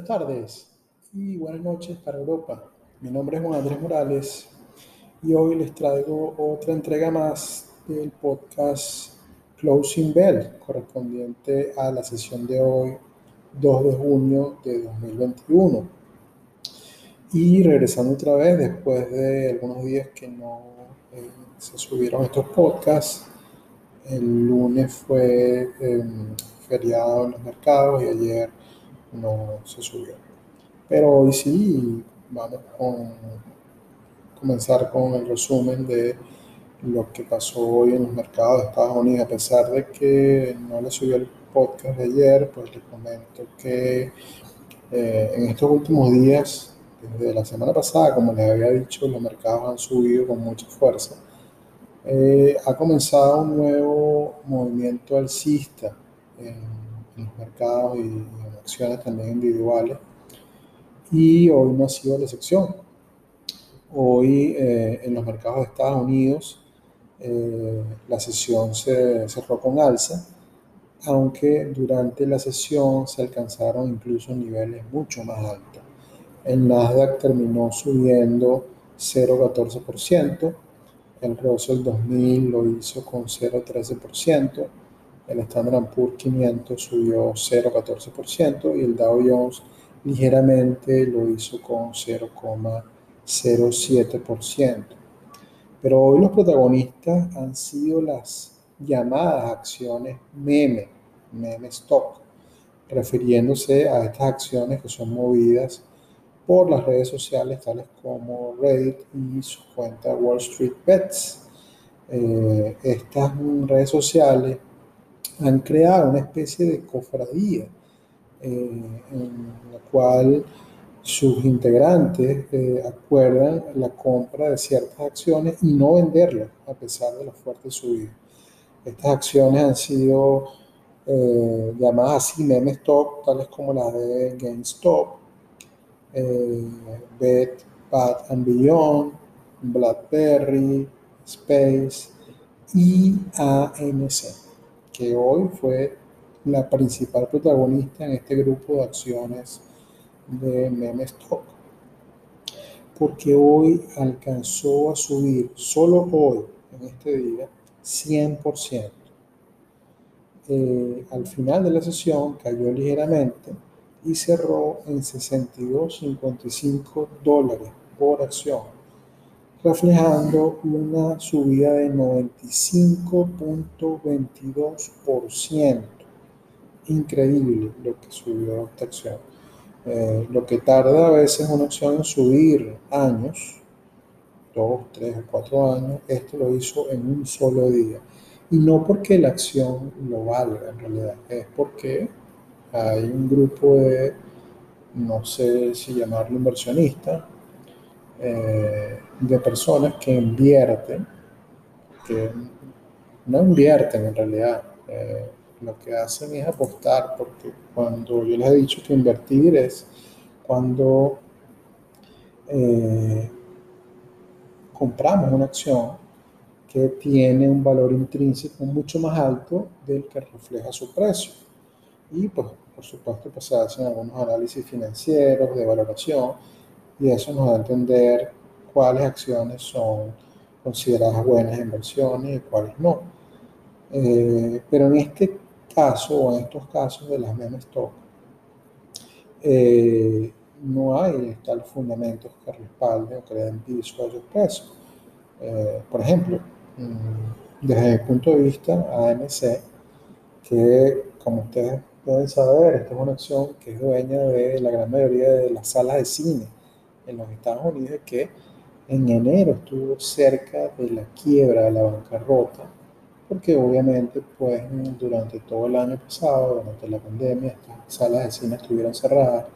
Buenas tardes y buenas noches para Europa. Mi nombre es Juan Andrés Morales y hoy les traigo otra entrega más del podcast Closing Bell, correspondiente a la sesión de hoy, 2 de junio de 2021. Y regresando otra vez, después de algunos días que no eh, se subieron estos podcasts, el lunes fue em, feriado en los mercados y ayer no se subió. Pero hoy sí, vamos a comenzar con el resumen de lo que pasó hoy en los mercados de Estados Unidos. A pesar de que no le subió el podcast de ayer, pues les comento que eh, en estos últimos días, desde la semana pasada, como les había dicho, los mercados han subido con mucha fuerza. Eh, ha comenzado un nuevo movimiento alcista en, los mercados y, en acciones también individuales. Y hoy no ha sido la excepción. Hoy eh, en los mercados de Estados Unidos eh, la sesión se cerró con alza, aunque durante la sesión se alcanzaron incluso niveles mucho más altos. El Nasdaq terminó subiendo 0,14%, el Russell 2000 lo hizo con 0,13%, el Standard Poor's 500 subió 0,14% y el Dow Jones ligeramente lo hizo con 0,07%. Pero hoy los protagonistas han sido las llamadas acciones meme, meme stock, refiriéndose a estas acciones que son movidas por las redes sociales tales como Reddit y su cuenta Wall Street Bets. Eh, estas redes sociales han creado una especie de cofradía eh, en la cual sus integrantes eh, acuerdan la compra de ciertas acciones y no venderlas a pesar de la fuerte subida. Estas acciones han sido eh, llamadas así meme stock, tales como las de GameStop, eh, Bed, Bath and Beyond, BlackBerry, Space y AMC, que hoy fue la principal protagonista en este grupo de acciones de meme stock. Porque hoy alcanzó a subir, solo hoy, en este día, 100%. Eh, al final de la sesión cayó ligeramente y cerró en 62.55 dólares por acción, reflejando una subida de 95.22%. Increíble lo que subió esta acción. Eh, lo que tarda a veces una acción en subir años, dos, tres o cuatro años, esto lo hizo en un solo día. Y no porque la acción lo valga en realidad, es porque hay un grupo de, no sé si llamarlo inversionista, eh, de personas que invierten, que no invierten en realidad. Eh, lo que hacen es apostar, porque cuando yo les he dicho que invertir es cuando eh, compramos una acción que tiene un valor intrínseco mucho más alto del que refleja su precio. Y pues, por supuesto, pues, se hacen algunos análisis financieros de valoración y eso nos da a entender cuáles acciones son consideradas buenas inversiones y cuáles no. Eh, pero en este caso o en estos casos de las meme stock, eh, no hay tal fundamentos que respalden o que den piso a esos. Eh, por ejemplo, mm, desde el punto de vista AMC, que como ustedes pueden saber, esta es una acción que es dueña de la gran mayoría de las salas de cine en los Estados Unidos, que en enero estuvo cerca de la quiebra, de la bancarrota, porque obviamente pues durante todo el año pasado, durante la pandemia, estas salas de cine estuvieron cerradas.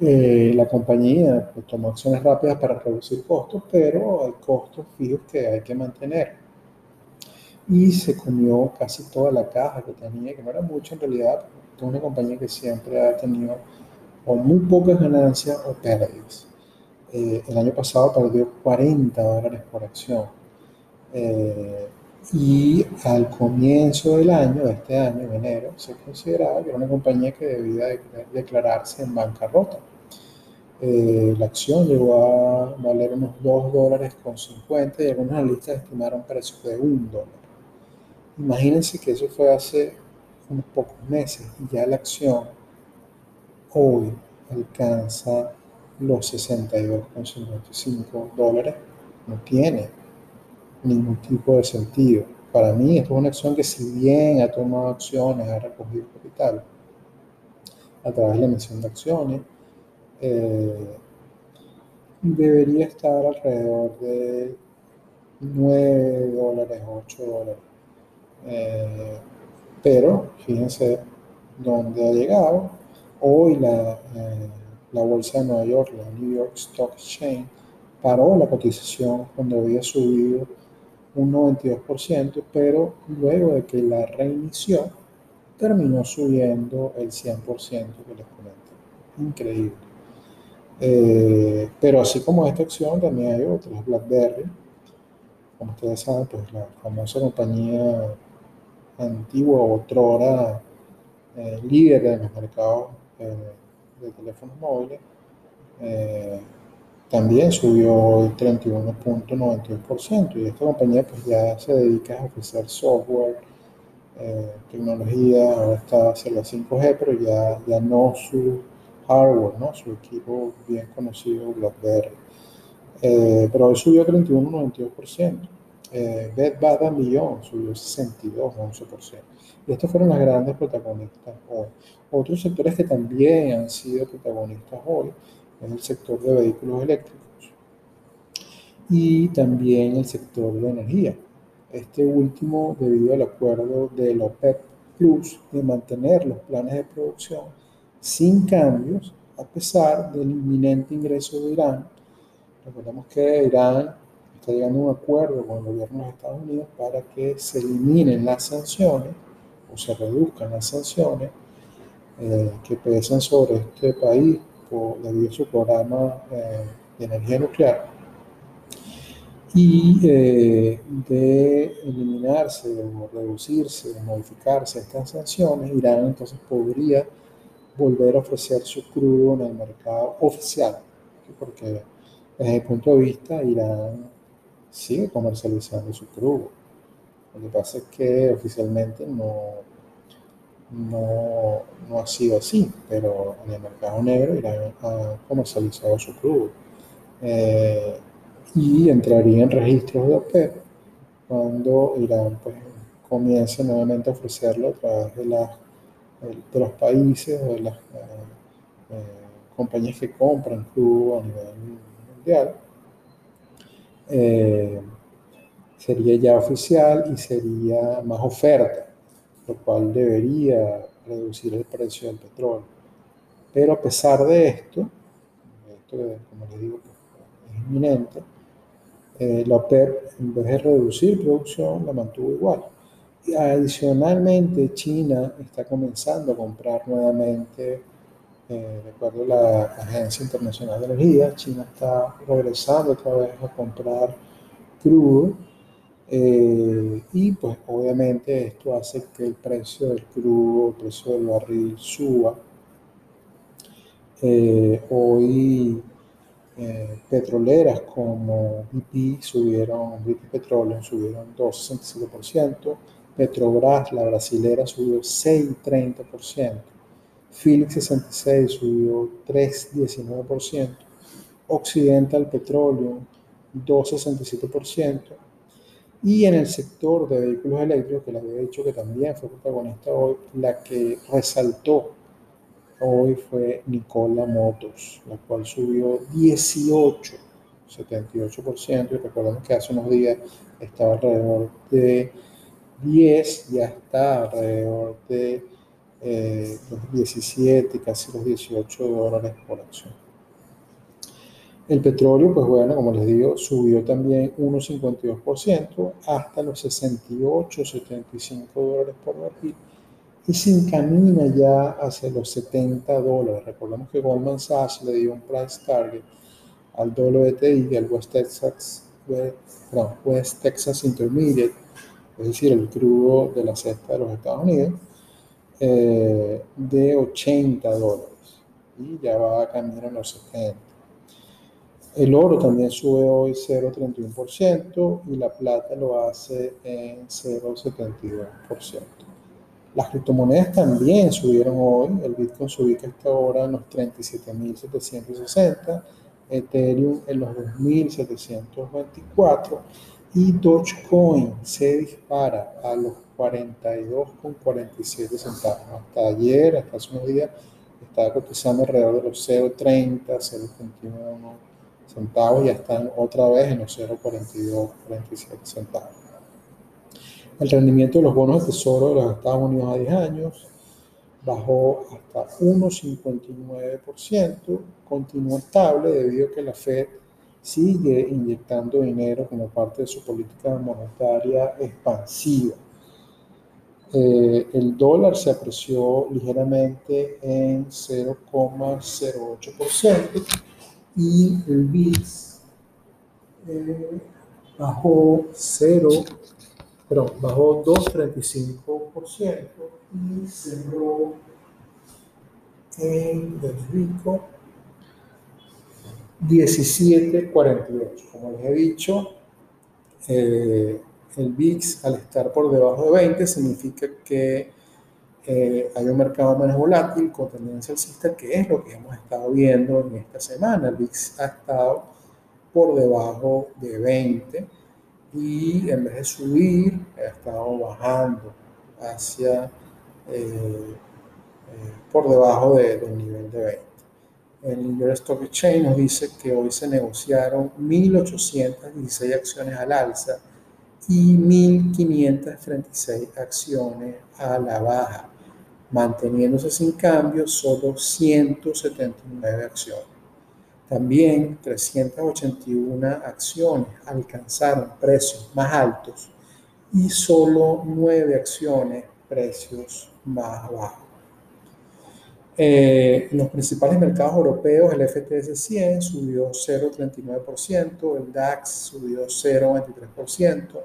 Eh, la compañía pues, tomó acciones rápidas para reducir costos, pero hay costos fijos que hay que mantener. Y se comió casi toda la caja que tenía, que no era mucho en realidad, es una compañía que siempre ha tenido o muy pocas ganancias o pérdidas. Eh, el año pasado perdió 40 dólares por acción. Eh, y al comienzo del año, de este año, en enero, se consideraba que era una compañía que debía declararse en bancarrota. Eh, la acción llegó a valer unos 2 dólares con 50 y algunos analistas estimaron precios de 1 dólar. Imagínense que eso fue hace unos pocos meses y ya la acción hoy alcanza los 62,55 dólares. No tiene ningún tipo de sentido. Para mí esto es una acción que si bien ha tomado acciones, ha recogido capital a través de la emisión de acciones, eh, debería estar alrededor de 9 dólares, 8 dólares. Eh, pero fíjense dónde ha llegado. Hoy la, eh, la bolsa de Nueva York, la New York Stock Exchange, paró la cotización cuando había subido un 92%, pero luego de que la reinició, terminó subiendo el 100% que les comenté. Increíble. Eh, pero así como esta acción, también hay otras. BlackBerry, como ustedes saben, pues la famosa compañía antigua, otrora, eh, líder de los mercados eh, de teléfonos móviles, eh, también subió el 31.92% y esta compañía pues ya se dedica a ofrecer software, eh, tecnología, ahora está hacia la 5G, pero ya, ya no su hardware, ¿no? su equipo bien conocido BlackBerry. Eh, pero hoy subió 31.92%. Eh, Bed Bath Beyond subió 62.11%. Y estos fueron las grandes protagonistas hoy. Otros sectores que también han sido protagonistas hoy en el sector de vehículos eléctricos y también el sector de energía. Este último debido al acuerdo del OPEP Plus de mantener los planes de producción sin cambios a pesar del inminente ingreso de Irán. Recordemos que Irán está llegando a un acuerdo con el gobierno de Estados Unidos para que se eliminen las sanciones o se reduzcan las sanciones eh, que pesan sobre este país por, debido a su programa eh, de energía nuclear y eh, de eliminarse o reducirse o modificarse estas sanciones, Irán entonces podría volver a ofrecer su crudo en el mercado oficial, porque desde el punto de vista Irán sigue comercializando su crudo. Lo que pasa es que oficialmente no, no, no ha sido así, pero en el mercado negro Irán ha comercializado su crudo. Eh, y entraría en registros de OPEP cuando Irán pues, comience nuevamente a ofrecerlo a través de, las, de los países o de las eh, eh, compañías que compran crudo a nivel mundial. Sería ya oficial y sería más oferta lo cual debería reducir el precio del petróleo. Pero a pesar de esto, esto como les digo pues, es inminente, eh, la OPEP en vez de reducir producción la mantuvo igual. Y adicionalmente China está comenzando a comprar nuevamente, eh, de acuerdo a la Agencia Internacional de Energía, China está regresando otra vez a comprar crudo eh, y pues obviamente esto hace que el precio del crudo, el precio del barril suba. Eh, hoy eh, petroleras como BP subieron, BP Petroleum subieron 2,65%, Petrobras, la brasilera, subió 6,30%, Phillips 66 subió 3,19%, Occidental Petroleum 2,67%, y en el sector de vehículos eléctricos, que les había dicho que también fue protagonista hoy, la que resaltó hoy fue Nicola Motos, la cual subió 18, 78%. Y recordemos que hace unos días estaba alrededor de 10, ya está alrededor de eh, los 17, casi los 18 dólares por acción. El petróleo, pues bueno, como les digo, subió también 1,52% hasta los 68, 75 dólares por barril y se encamina ya hacia los 70 dólares. Recordemos que Goldman Sachs le dio un price target al WTI y al West Texas, West, Texas Intermediate es decir, el crudo de la cesta de los Estados Unidos, eh, de 80 dólares y ya va a cambiar a los 70. El oro también sube hoy 0,31% y la plata lo hace en 0,72%. Las criptomonedas también subieron hoy. El Bitcoin se ubica hasta ahora en los 37.760, Ethereum en los 2.724 y Dogecoin se dispara a los 42,47 centavos. Hasta ayer, hasta hace unos días, estaba cotizando alrededor de los 0,30, 0,31 centavos ya están otra vez en los 0,42, 47 centavos. El rendimiento de los bonos de tesoro de los Estados Unidos a 10 años bajó hasta 1,59%, continúa estable debido a que la Fed sigue inyectando dinero como parte de su política monetaria expansiva. Eh, el dólar se apreció ligeramente en 0,08% y el VIX eh, bajó 0, perdón, bajó 2,35% y cerró en el rico 17,48. Como les he dicho, eh, el VIX al estar por debajo de 20 significa que eh, hay un mercado menos volátil con tendencia alcista, que es lo que hemos estado viendo en esta semana. El VIX ha estado por debajo de 20 y en vez de subir, ha estado bajando hacia eh, eh, por debajo del nivel de 20. El New York Stock Exchange nos dice que hoy se negociaron 1.816 acciones al alza y 1.536 acciones a la baja, manteniéndose sin cambio solo 179 acciones. También 381 acciones alcanzaron precios más altos y solo 9 acciones precios más bajos. Eh, los principales mercados europeos, el FTS 100 subió 0,39%, el DAX subió 0,23%,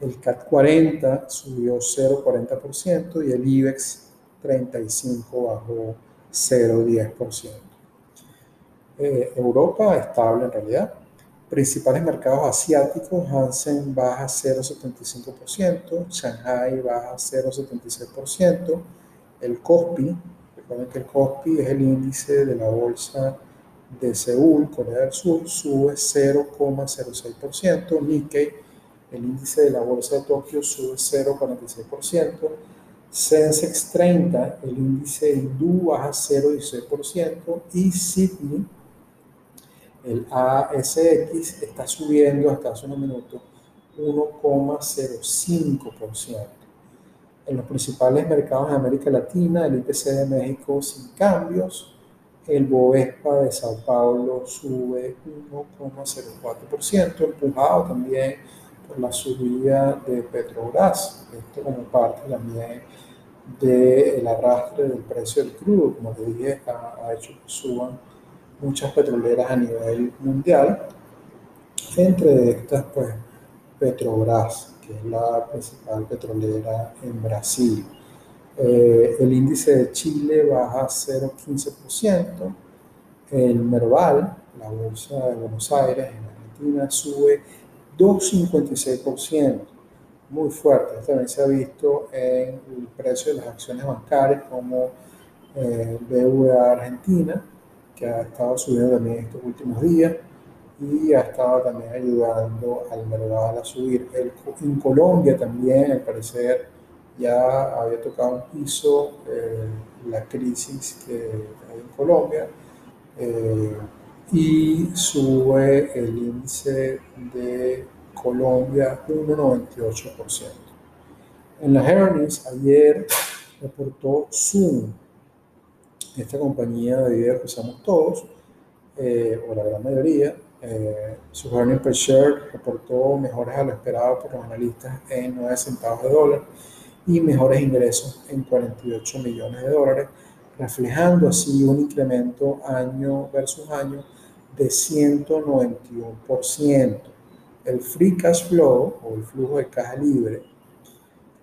el CAT 40 subió 0,40% y el IBEX 35 bajó 0,10%. Eh, Europa estable en realidad. Principales mercados asiáticos, Hansen baja 0,75%, Shanghai baja 0,76%, el KOSPI, recuerden que el KOSPI es el índice de la bolsa de Seúl, Corea del Sur, sube 0,06%, Nikkei el índice de la bolsa de Tokio sube 0,46%, Sensex 30, el índice hindú baja 0,16% y Sydney, el ASX, está subiendo hasta hace unos minutos 1,05%. En los principales mercados de América Latina, el IPC de México sin cambios, el Bovespa de Sao Paulo sube 1,04%, empujado también la subida de Petrobras, esto como parte también del arrastre del precio del crudo, como te dije, ha, hecho que suban muchas petroleras a nivel mundial, entre estas pues Petrobras, que es la principal petrolera en Brasil. Eh, el índice de Chile baja 0,15%, el Merval, la bolsa de Buenos Aires en Argentina, sube 2,56%, muy fuerte. Esto también se ha visto en el precio de las acciones bancarias como eh, BVA Argentina, que ha estado subiendo también estos últimos días y ha estado también ayudando al mercado a subir. en Colombia también, al parecer, ya había tocado un piso eh, la crisis que hay en Colombia. Eh, y sube el índice de Colombia 1,98%. En las earnings ayer reportó Zoom, esta compañía de video que usamos todos, eh, o la gran mayoría, eh, su earnings per share reportó mejores a lo esperado por los analistas en 9 centavos de dólar y mejores ingresos en 48 millones de dólares, reflejando así un incremento año versus año de 191%. El free cash flow o el flujo de caja libre,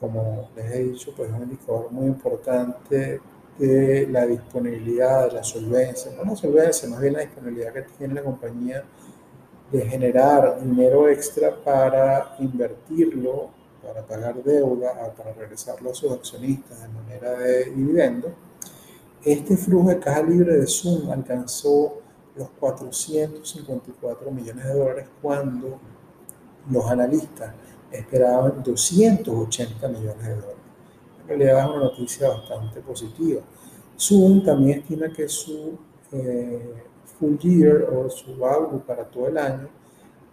como les he dicho, pues es un indicador muy importante de la disponibilidad, de la solvencia, no la solvencia, más bien la disponibilidad que tiene la compañía de generar dinero extra para invertirlo, para pagar deuda, para regresarlo a sus accionistas de manera de dividendo. Este flujo de caja libre de Zoom alcanzó los 454 millones de dólares cuando los analistas esperaban 280 millones de dólares. En realidad es una noticia bastante positiva. Zoom también estima que su eh, full year o su outlook para todo el año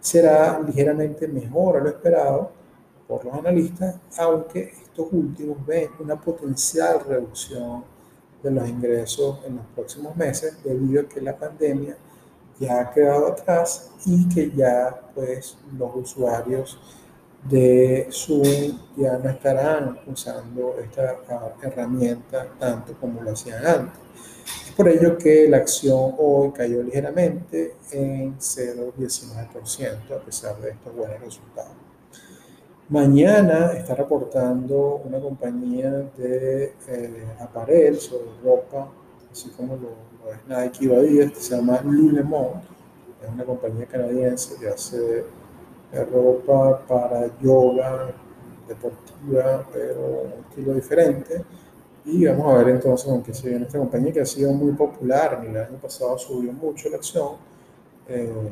será ligeramente mejor a lo esperado por los analistas, aunque estos últimos ven una potencial reducción de los ingresos en los próximos meses debido a que la pandemia ya ha quedado atrás y que ya pues los usuarios de Zoom ya no estarán usando esta herramienta tanto como lo hacían antes. Por ello que la acción hoy cayó ligeramente en 0,19% a pesar de estos buenos resultados. Mañana está reportando una compañía de eh, aparel sobre ropa, así como lo, es Nike y Adidas, que se llama Lululemon. Es una compañía canadiense que hace eh, ropa para yoga, deportiva, pero un estilo diferente. Y vamos a ver entonces con qué se viene esta compañía que ha sido muy popular. En el año pasado subió mucho la acción. Eh,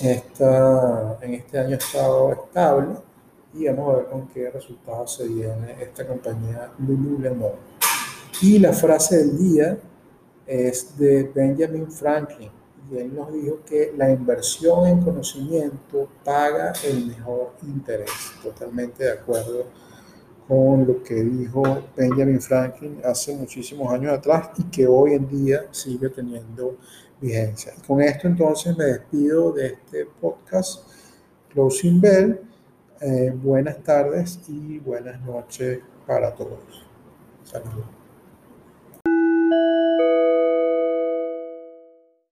esta, en este año ha estado estable y vamos a ver con qué resultados se viene esta compañía Lululemon. Y la frase del día es de Benjamin Franklin y él nos dijo que la inversión en conocimiento paga el mejor interés. Totalmente de acuerdo con lo que dijo Benjamin Franklin hace muchísimos años atrás y que hoy en día sigue teniendo vigencia. Con esto entonces me despido de este podcast Closing Bell eh, buenas tardes y buenas noches para todos. Saludos.